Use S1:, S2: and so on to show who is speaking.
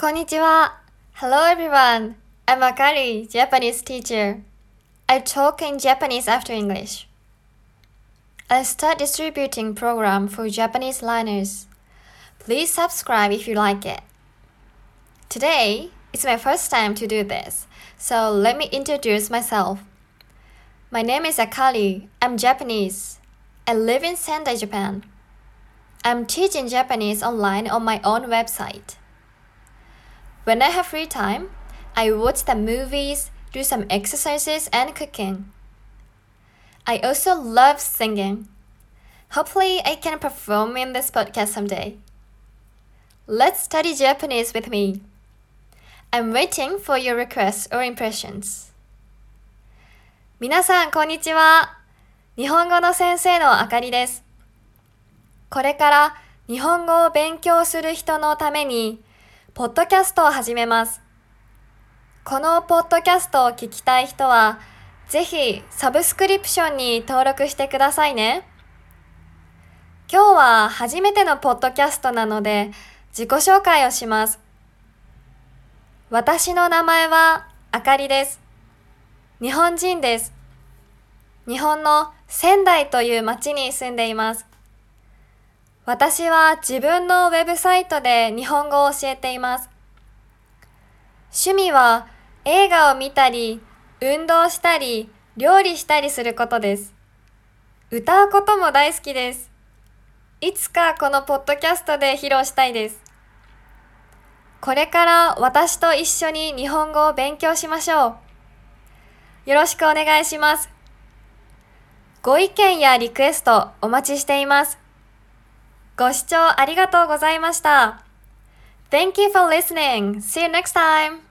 S1: Konnichiwa. Hello everyone. I'm Akari, Japanese teacher. I talk in Japanese after English. I start distributing program for Japanese learners. Please subscribe if you like it. Today, it's my first time to do this, so let me introduce myself. My name is Akari. I'm Japanese. I live in Sendai, Japan. I'm teaching Japanese online on my own website. When I have free time, I watch the movies, do some exercises, and cooking. I also love singing. Hopefully, I can perform in this podcast someday. Let's study Japanese with me. I'm waiting for your requests or impressions. 皆さん、こんにちは。日本語の先生のあかりです。これから日本語を勉強する人のために、 ポッドキャストを始めます。このポッドキャストを聞きたい人は、ぜひサブスクリプションに登録してくださいね。今日は初めてのポッドキャストなので、自己紹介をします。私の名前はあかりです。日本人です。日本の仙台という町に住んでいます。私は自分のウェブサイトで日本語を教えています。趣味は映画を見たり、運動したり、料理したりすることです。歌うことも大好きです。いつかこのポッドキャストで披露したいです。これから私と一緒に日本語を勉強しましょう。よろしくお願いします。ご意見やリクエストお待ちしています。ご視聴ありがとうございました。Thank you for listening. See you next time.